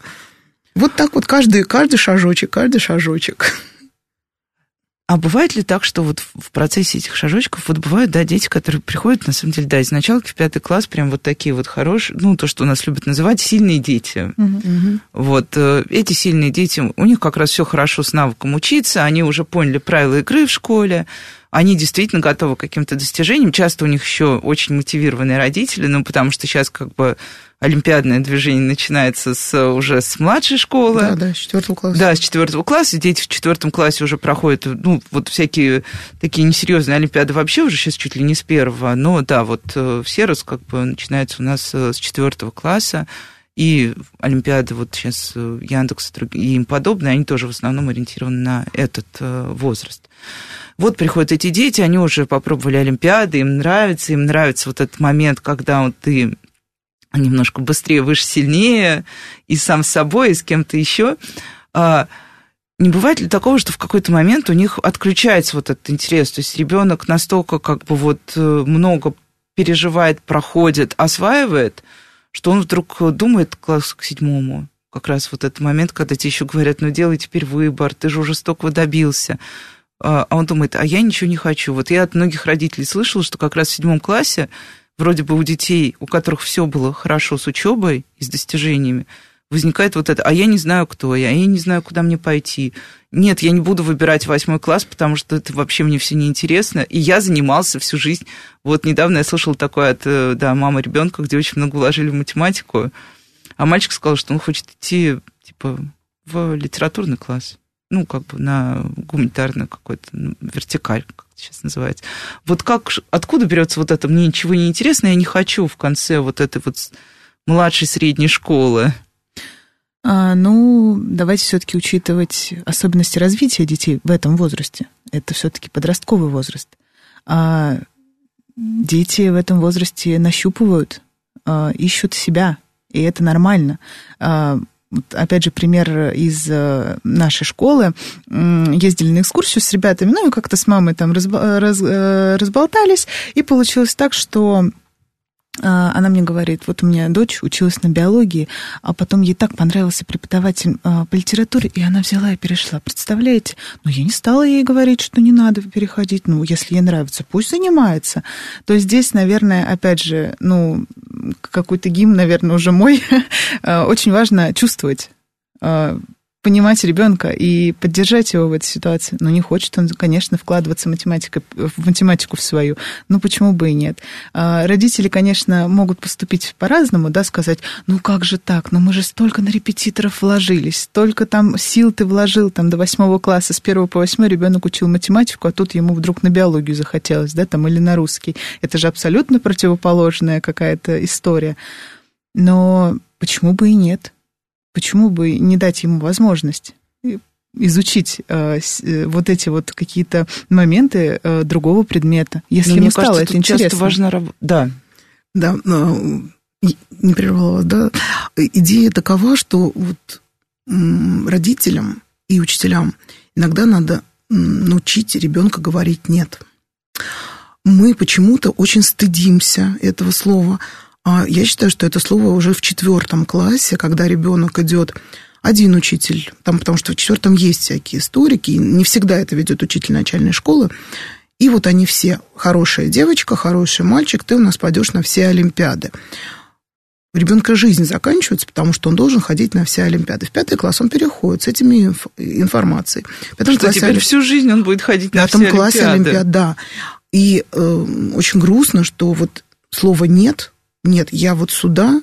Вот так вот каждый, каждый шажочек, каждый шажочек. А бывает ли так, что вот в процессе этих шажочков вот бывают, да, дети, которые приходят, на самом деле, да, из началки в пятый класс, прям вот такие вот хорошие, ну, то, что у нас любят называть сильные дети. Угу. Вот э, эти сильные дети, у них как раз все хорошо с навыком учиться, они уже поняли правила игры в школе, они действительно готовы к каким-то достижениям. Часто у них еще очень мотивированные родители, ну, потому что сейчас как бы олимпиадное движение начинается с, уже с младшей школы. Да, да, с четвертого класса. Да, с четвертого класса. Дети в четвертом классе уже проходят, ну, вот всякие такие несерьезные олимпиады вообще уже сейчас чуть ли не с первого. Но да, вот э, все раз как бы начинается у нас э, с четвертого класса. И Олимпиады, вот сейчас э, Яндекс и им подобные, они тоже в основном ориентированы на этот возраст. Вот приходят эти дети, они уже попробовали Олимпиады, им нравится, им нравится вот этот момент, когда вот ты немножко быстрее, выше, сильнее, и сам с собой, и с кем-то еще. А, не бывает ли такого, что в какой-то момент у них отключается вот этот интерес? То есть ребенок настолько как бы вот э, много переживает, проходит, осваивает, что он вдруг думает класс к седьмому. Как раз вот этот момент, когда тебе еще говорят, ну делай теперь выбор, ты же уже столько добился. А, а он думает, а я ничего не хочу. Вот я от многих родителей слышала, что как раз в седьмом классе вроде бы у детей, у которых все было хорошо с учебой и с достижениями, возникает вот это, а я не знаю, кто я, а я не знаю, куда мне пойти. Нет, я не буду выбирать восьмой класс, потому что это вообще мне все неинтересно. И я занимался всю жизнь. Вот недавно я слышала такое от э, да, мамы ребенка, где очень много вложили в математику, а мальчик сказал, что он хочет идти типа в литературный класс ну, как бы на гуманитарную какой-то ну, вертикаль, как это сейчас называется. Вот как, откуда берется вот это «мне ничего не интересно, я не хочу» в конце вот этой вот младшей средней школы? А, ну, давайте все-таки учитывать особенности развития детей в этом возрасте. Это все-таки подростковый возраст. А дети в этом возрасте нащупывают, э, ищут себя, и это нормально. Э, опять же, пример из э, нашей школы. Ездили на экскурсию с ребятами, ну и как-то с мамой там э, разболтались, и получилось так, что а, она мне говорит, вот у меня дочь училась на биологии, а потом ей так понравился преподаватель а, по литературе, и она взяла и перешла. Представляете? Ну, я не стала ей говорить, что не надо переходить. Ну, если ей нравится, пусть занимается. То есть здесь, наверное, опять же, ну, какой-то гимн, наверное, уже мой. А, очень важно чувствовать понимать ребенка и поддержать его в этой ситуации. Но не хочет он, конечно, вкладываться математика, в математику в свою. Ну, почему бы и нет? А, родители, конечно, могут поступить по-разному, да, сказать, ну как же так, ну мы же столько на репетиторов вложились, столько там сил ты вложил там до восьмого класса, с первого по восьмой ребенок учил математику, а тут ему вдруг на биологию захотелось, да, там, или на русский. Это же абсолютно противоположная какая-то история. Но почему бы и нет? Почему бы не дать ему возможность изучить э, э, вот эти вот какие-то моменты э, другого предмета, если ему стало кажется, это интересно. важно раб... Да. Да, но, не прервала, да. Идея такова, что вот родителям и учителям иногда надо научить ребенка говорить «нет». Мы почему-то очень стыдимся этого слова, я считаю, что это слово уже в четвертом классе, когда ребенок идет один учитель, там, потому что в четвертом есть всякие историки, не всегда это ведет учитель начальной школы. И вот они все, хорошая девочка, хороший мальчик, ты у нас пойдешь на все Олимпиады. У ребенка жизнь заканчивается, потому что он должен ходить на все Олимпиады. В пятый класс он переходит с этими инф- информацией. В пятом что теперь Олимп... всю жизнь он будет ходить на все Олимпиады. В пятом классе Олимпиад, да. И э, очень грустно, что вот слова «нет» Нет, я вот сюда,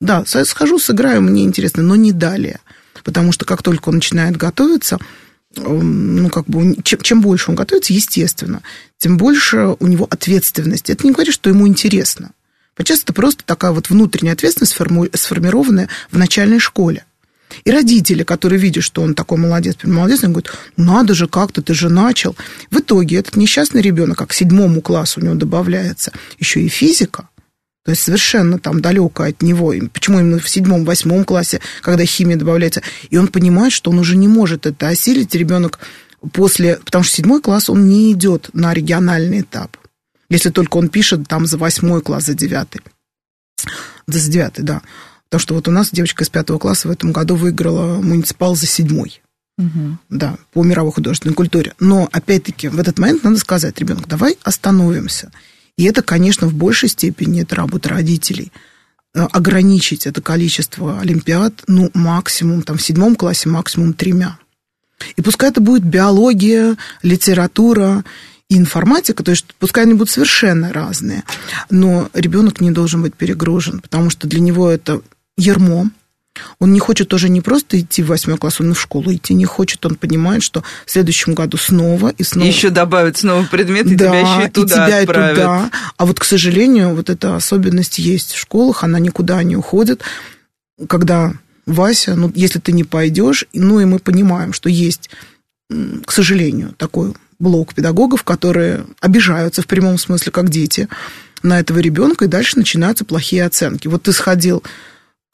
да, схожу, сыграю, мне интересно, но не далее. Потому что как только он начинает готовиться, ну, как бы, чем, чем больше он готовится, естественно, тем больше у него ответственности. Это не говорит, что ему интересно. Почему это просто такая вот внутренняя ответственность, сформированная в начальной школе. И родители, которые видят, что он такой молодец, молодец, они говорят, надо же, как-то ты же начал. В итоге этот несчастный ребенок, как к седьмому классу у него добавляется еще и физика, то есть совершенно там далеко от него. Почему именно в седьмом, восьмом классе, когда химия добавляется. И он понимает, что он уже не может это осилить. Ребенок после... Потому что седьмой класс, он не идет на региональный этап. Если только он пишет там за восьмой класс, за девятый. Да, за девятый, да. Потому что вот у нас девочка из пятого класса в этом году выиграла муниципал за седьмой. Угу. Да, по мировой художественной культуре. Но, опять-таки, в этот момент надо сказать, ребенок, давай остановимся и это, конечно, в большей степени это работа родителей. Э, ограничить это количество олимпиад, ну, максимум, там, в седьмом классе максимум тремя. И пускай это будет биология, литература и информатика, то есть пускай они будут совершенно разные, но ребенок не должен быть перегружен, потому что для него это ермо, он не хочет тоже не просто идти в восьмой класс, он и в школу идти не хочет. Он понимает, что в следующем году снова и снова... Еще добавят снова предмет, и да, тебя еще и туда и тебя отправят. И туда. А вот, к сожалению, вот эта особенность есть в школах, она никуда не уходит. Когда Вася, ну, если ты не пойдешь, ну, и мы понимаем, что есть, к сожалению, такой блок педагогов, которые обижаются в прямом смысле, как дети, на этого ребенка, и дальше начинаются плохие оценки. Вот ты сходил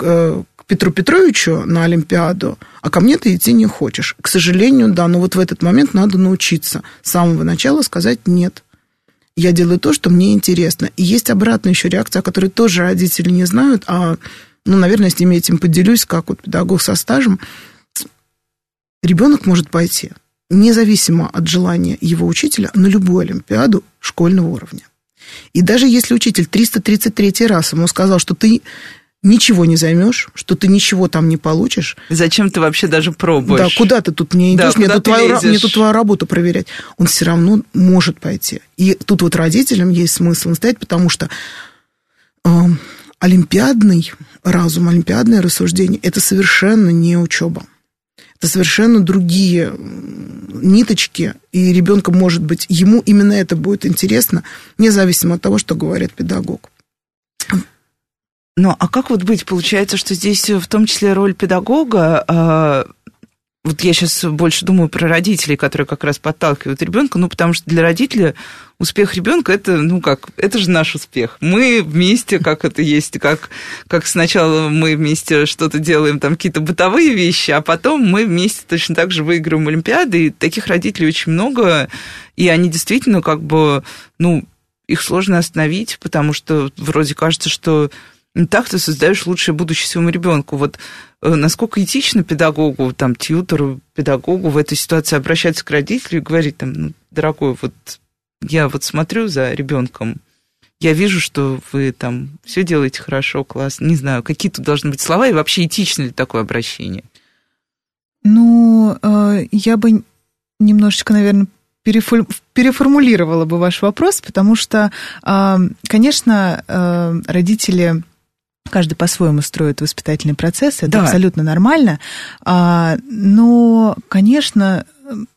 э, Петру Петровичу на Олимпиаду, а ко мне ты идти не хочешь. К сожалению, да, но вот в этот момент надо научиться с самого начала сказать «нет». Я делаю то, что мне интересно. И есть обратная еще реакция, о которой тоже родители не знают, а, ну, наверное, с ними этим поделюсь, как вот педагог со стажем. Ребенок может пойти, независимо от желания его учителя, на любую Олимпиаду школьного уровня. И даже если учитель 333 раз ему сказал, что ты ничего не займешь, что ты ничего там не получишь. Зачем ты вообще даже пробуешь? Да, куда ты тут не идешь, да, мне, тут твою, мне тут твою работу проверять. Он все равно может пойти. И тут вот родителям есть смысл настоять, потому что э, олимпиадный разум, олимпиадное рассуждение – это совершенно не учеба. Это совершенно другие ниточки, и ребенка, может быть, ему именно это будет интересно, независимо от того, что говорит педагог. Ну, а как вот быть? Получается, что здесь в том числе роль педагога, э, вот я сейчас больше думаю про родителей, которые как раз подталкивают ребенка, ну, потому что для родителя успех ребенка это, ну как, это же наш успех. Мы вместе, как это есть, как, как сначала мы вместе что-то делаем, там какие-то бытовые вещи, а потом мы вместе точно так же выигрываем Олимпиады, и таких родителей очень много, и они действительно как бы, ну, их сложно остановить, потому что вроде кажется, что так ты создаешь лучшее будущее своему ребенку. Вот э, насколько этично педагогу, там, тьютору, педагогу в этой ситуации обращаться к родителю и говорить, там, ну, дорогой, вот я вот смотрю за ребенком, я вижу, что вы там все делаете хорошо, классно. Не знаю, какие тут должны быть слова и вообще этично ли такое обращение? Ну, э, я бы немножечко, наверное, переформулировала бы ваш вопрос, потому что, э, конечно, родители Каждый по-своему строит воспитательный процесс, это да. абсолютно нормально. А, но, конечно,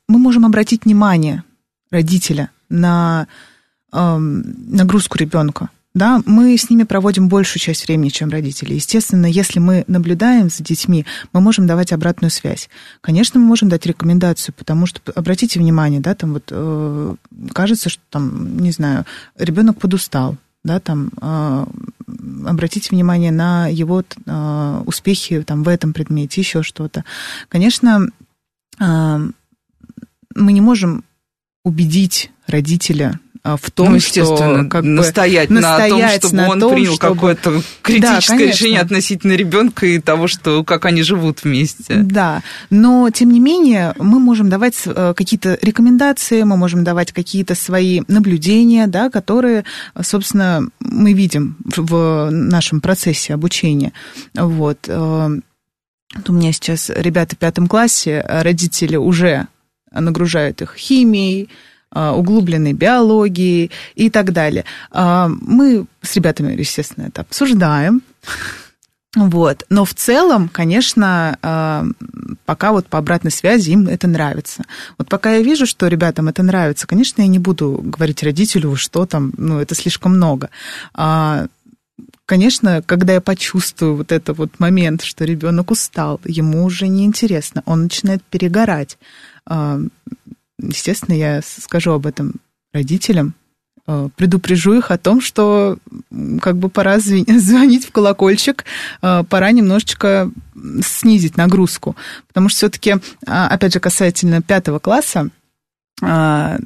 мы можем обратить внимание родителя на нагрузку ребенка. Да, мы с ними проводим большую часть времени, чем родители. Естественно, если мы наблюдаем за детьми, мы можем давать обратную связь. Конечно, мы можем дать рекомендацию, потому что обратите внимание, да, там вот э, кажется, что там, не знаю, ребенок подустал, да, там, э, обратите внимание на его э, успехи там, в этом предмете, еще что-то. Конечно, э, мы не можем убедить родителя а, в том, ну, естественно, что как настоять, бы, настоять на том, чтобы на он том, принял чтобы... какое-то критическое да, решение относительно ребенка и того, что как они живут вместе. Да, но тем не менее мы можем давать э, какие-то рекомендации, мы можем давать какие-то свои наблюдения, да, которые, собственно, мы видим в нашем процессе обучения. Вот. Э, у меня сейчас ребята в пятом классе, родители уже нагружают их химией, а, углубленной биологии и так далее. А, мы с ребятами, естественно, это обсуждаем. Вот. Но в целом, конечно, а, пока вот по обратной связи им это нравится. Вот пока я вижу, что ребятам это нравится, конечно, я не буду говорить родителю, что там, ну, это слишком много. Конечно, когда я почувствую вот этот вот момент, что ребенок устал, ему уже неинтересно, он начинает перегорать естественно, я скажу об этом родителям, э, предупрежу их о том, что как бы пора звонить в колокольчик, э, пора немножечко снизить нагрузку. Потому что все-таки, а, опять же, касательно пятого класса, а,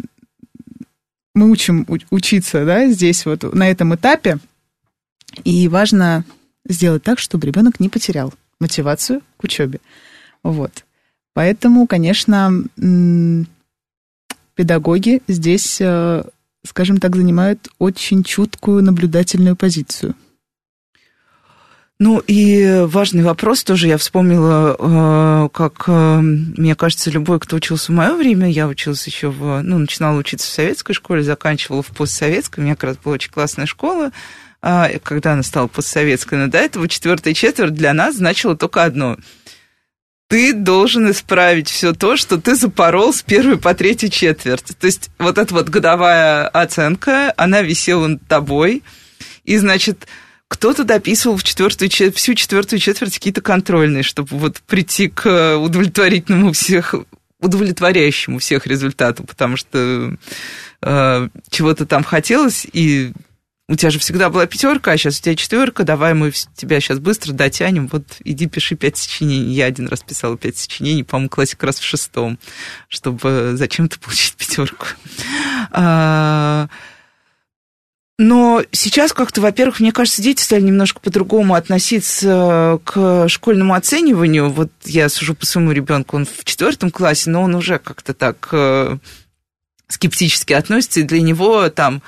мы учим учиться да, здесь вот на этом этапе, и важно сделать так, чтобы ребенок не потерял мотивацию к учебе. Вот. Поэтому, конечно, педагоги здесь, э, скажем так, занимают очень чуткую наблюдательную позицию. Ну и важный вопрос тоже я вспомнила, э, как, э, мне кажется, любой, кто учился в мое время, я училась еще в, ну, начинала учиться в советской школе, заканчивала в постсоветской, у меня как раз была очень классная школа, а, когда она стала постсоветской, но до этого четвертая четверть для нас значила только одно – ты должен исправить все то, что ты запорол с первой по третью четверть. То есть вот эта вот годовая оценка, она висела над тобой, и, значит, кто-то дописывал в четвертую, всю четвертую четверть какие-то контрольные, чтобы вот прийти к удовлетворительному всех удовлетворяющему всех результату, потому что э, чего-то там хотелось, и у тебя же всегда была пятерка, а сейчас у тебя четверка, давай мы тебя сейчас быстро дотянем, вот иди пиши пять сочинений. Я один раз писала пять сочинений, по-моему, классик раз в шестом, чтобы зачем-то получить пятерку. А, но сейчас как-то, во-первых, мне кажется, дети стали немножко по-другому относиться к школьному оцениванию. Вот я сужу по своему ребенку, он в четвертом классе, но он уже как-то так э, скептически относится, и для него там,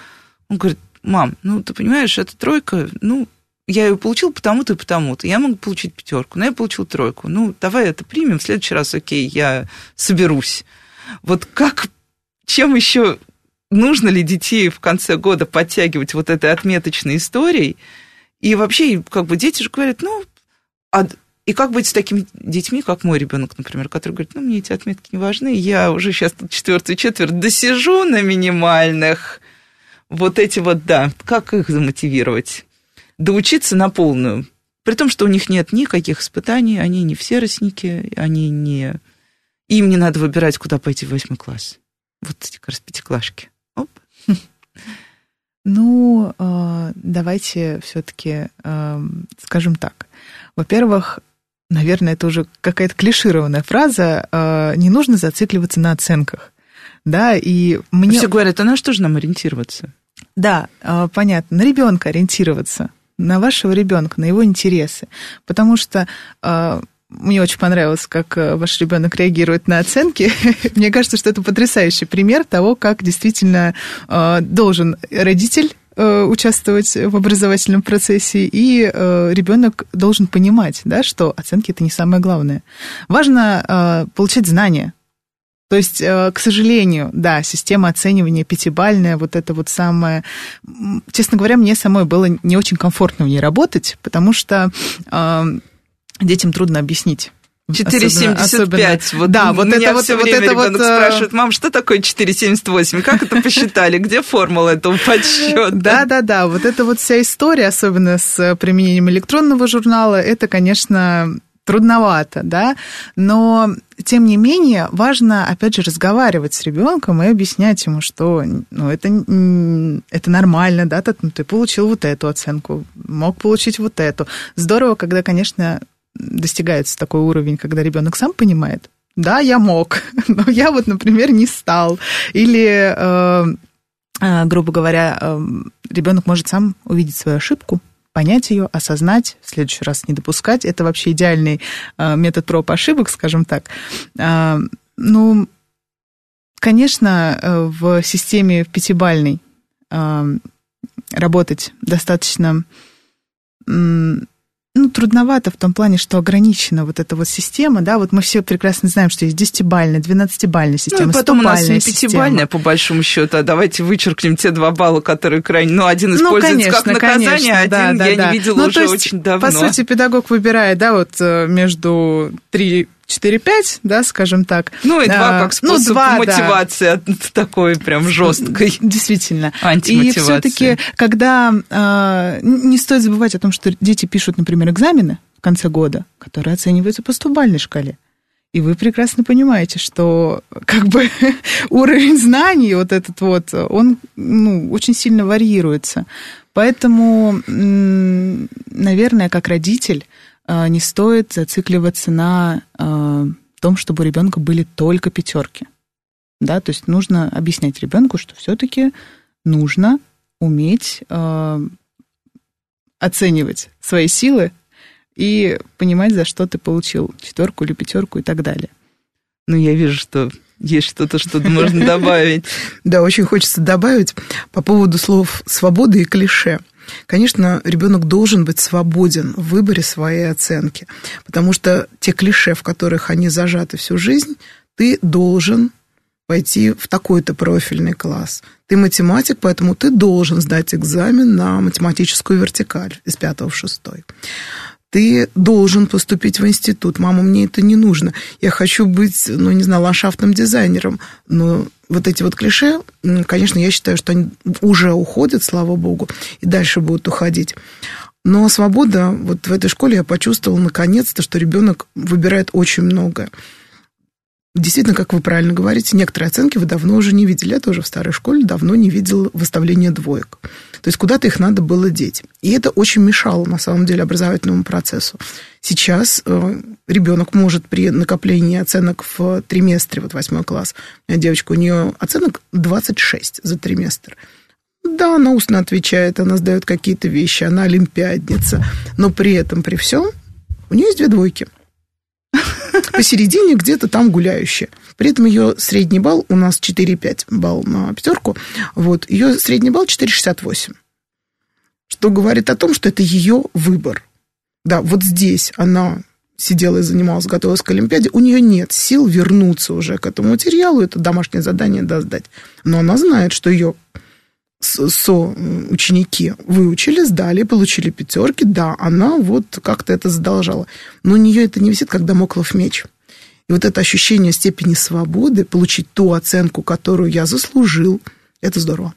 он говорит, мам, ну, ты понимаешь, эта тройка, ну, я ее получил потому-то и потому-то. Я могу получить пятерку, но я получил тройку. Ну, давай это примем, в следующий раз, окей, я соберусь. Вот как, чем еще нужно ли детей в конце года подтягивать вот этой отметочной историей? И вообще, как бы дети же говорят, ну, а, и как быть с такими детьми, как мой ребенок, например, который говорит, ну, мне эти отметки не важны, я уже сейчас тут четвертую четверть досижу на минимальных, вот эти вот, да, как их замотивировать? Доучиться на полную. При том, что у них нет никаких испытаний, они не все росники, они не им не надо выбирать, куда пойти в восьмой класс. Вот эти как раз пятиклашки. Оп. Ну, э, давайте все-таки э, скажем так. Во-первых, наверное, это уже какая-то клишированная фраза. Э, не нужно зацикливаться на оценках. Да, и мне... Все говорят, а на что же нам ориентироваться? Да, понятно, на ребенка ориентироваться, на вашего ребенка, на его интересы. Потому что мне очень понравилось, как э, ваш ребенок реагирует на оценки. Мне кажется, что это потрясающий пример того, как действительно должен родитель участвовать в образовательном процессе, и ребенок должен понимать, да, что оценки это не самое главное. Важно получать знания. То есть, к сожалению, да, система оценивания пятибальная, вот это вот самое... Честно говоря, мне самой было не очень комфортно в ней работать, потому что детям трудно объяснить. 4,75. Вот да, вот это вот, все вот время это ребенок вот, э, спрашивает, мам, что такое 4,78? Как это посчитали? Где формула этого подсчета? Да, да, да. Вот эта вот вся история, особенно с применением электронного журнала, это, конечно, трудновато, да, но тем не менее важно, опять же, разговаривать с ребенком и объяснять ему, что ну, это, это нормально, да, ты, ну, ты получил вот эту оценку, мог получить вот эту. Здорово, когда, конечно, достигается такой уровень, когда ребенок сам понимает, да, я мог, но я вот, например, не стал. Или, э, э, грубо говоря, э, ребенок может сам увидеть свою ошибку, понять ее, осознать, в следующий раз не допускать. Это вообще идеальный э, метод проб ошибок, скажем так. Э, ну, конечно, э, в системе пятибальной работать достаточно ну, трудновато в том плане, что ограничена вот эта вот система, да, вот мы все прекрасно знаем, что есть десятибальная, двенадцатибальная система, ну, и потом у нас не пятибальная, по большому счету, а давайте вычеркнем те два балла, которые крайне, ну, один ну, используется ну, конечно, как наказание, конечно, а один да, я да. не видела ну, уже есть, очень давно. По сути, педагог выбирает, да, вот э, между три 4-5, да, скажем так. Ну, и два а, как ну, способ ну, два, мотивации да. такой прям жесткой. Действительно. И все-таки, когда а, не стоит забывать о том, что дети пишут, например, экзамены в конце года, которые оцениваются по стубальной шкале. И вы прекрасно понимаете, что как бы уровень знаний вот этот вот, он ну, очень сильно варьируется. Поэтому, наверное, как родитель, не стоит зацикливаться на а, том, чтобы у ребенка были только пятерки. Да, то есть нужно объяснять ребенку, что все-таки нужно уметь э, оценивать свои силы и понимать, за что ты получил четверку или пятерку и так далее. Ну, я вижу, что есть что-то, что можно добавить. Да, очень хочется добавить по поводу слов «свобода» и «клише». Конечно, ребенок должен быть свободен в выборе своей оценки, потому что те клише, в которых они зажаты всю жизнь, ты должен пойти в такой-то профильный класс. Ты математик, поэтому ты должен сдать экзамен на математическую вертикаль из пятого в шестой ты должен поступить в институт. Мама, мне это не нужно. Я хочу быть, ну, не знаю, ландшафтным дизайнером. Но вот эти вот клише, конечно, я считаю, что они уже уходят, слава богу, и дальше будут уходить. Но свобода, вот в этой школе я почувствовала наконец-то, что ребенок выбирает очень многое. Действительно, как вы правильно говорите, некоторые оценки вы давно уже не видели. Я тоже в старой школе давно не видела выставления двоек. То есть куда-то их надо было деть. И это очень мешало, на самом деле, образовательному процессу. Сейчас э, ребенок может при накоплении оценок в триместре, вот восьмой класс, у меня девочка, у нее оценок 26 за триместр. Да, она устно отвечает, она сдает какие-то вещи, она олимпиадница, но при этом, при всем, у нее есть две двойки – посередине где-то там гуляющая. При этом ее средний балл, у нас 4,5 балл на пятерку, вот, ее средний балл 4,68. Что говорит о том, что это ее выбор. Да, вот здесь она сидела и занималась, готовилась к Олимпиаде, у нее нет сил вернуться уже к этому материалу, это домашнее задание да, сдать. Но она знает, что ее со ученики выучили, сдали, получили пятерки, да, она вот как-то это задолжала. Но у нее это не висит, как домоклов меч. И вот это ощущение степени свободы, получить ту оценку, которую я заслужил, это здорово.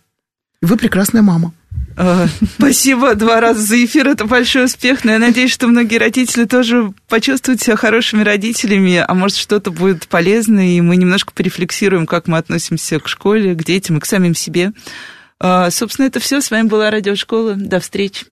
Вы прекрасная мама. А, спасибо два раза за эфир, это большой успех. Но я надеюсь, что многие родители тоже почувствуют себя хорошими родителями, а может что-то будет полезно, и мы немножко порефлексируем, как мы относимся к школе, к детям и к самим себе. А, собственно, это все. С вами была Радиошкола. До встречи.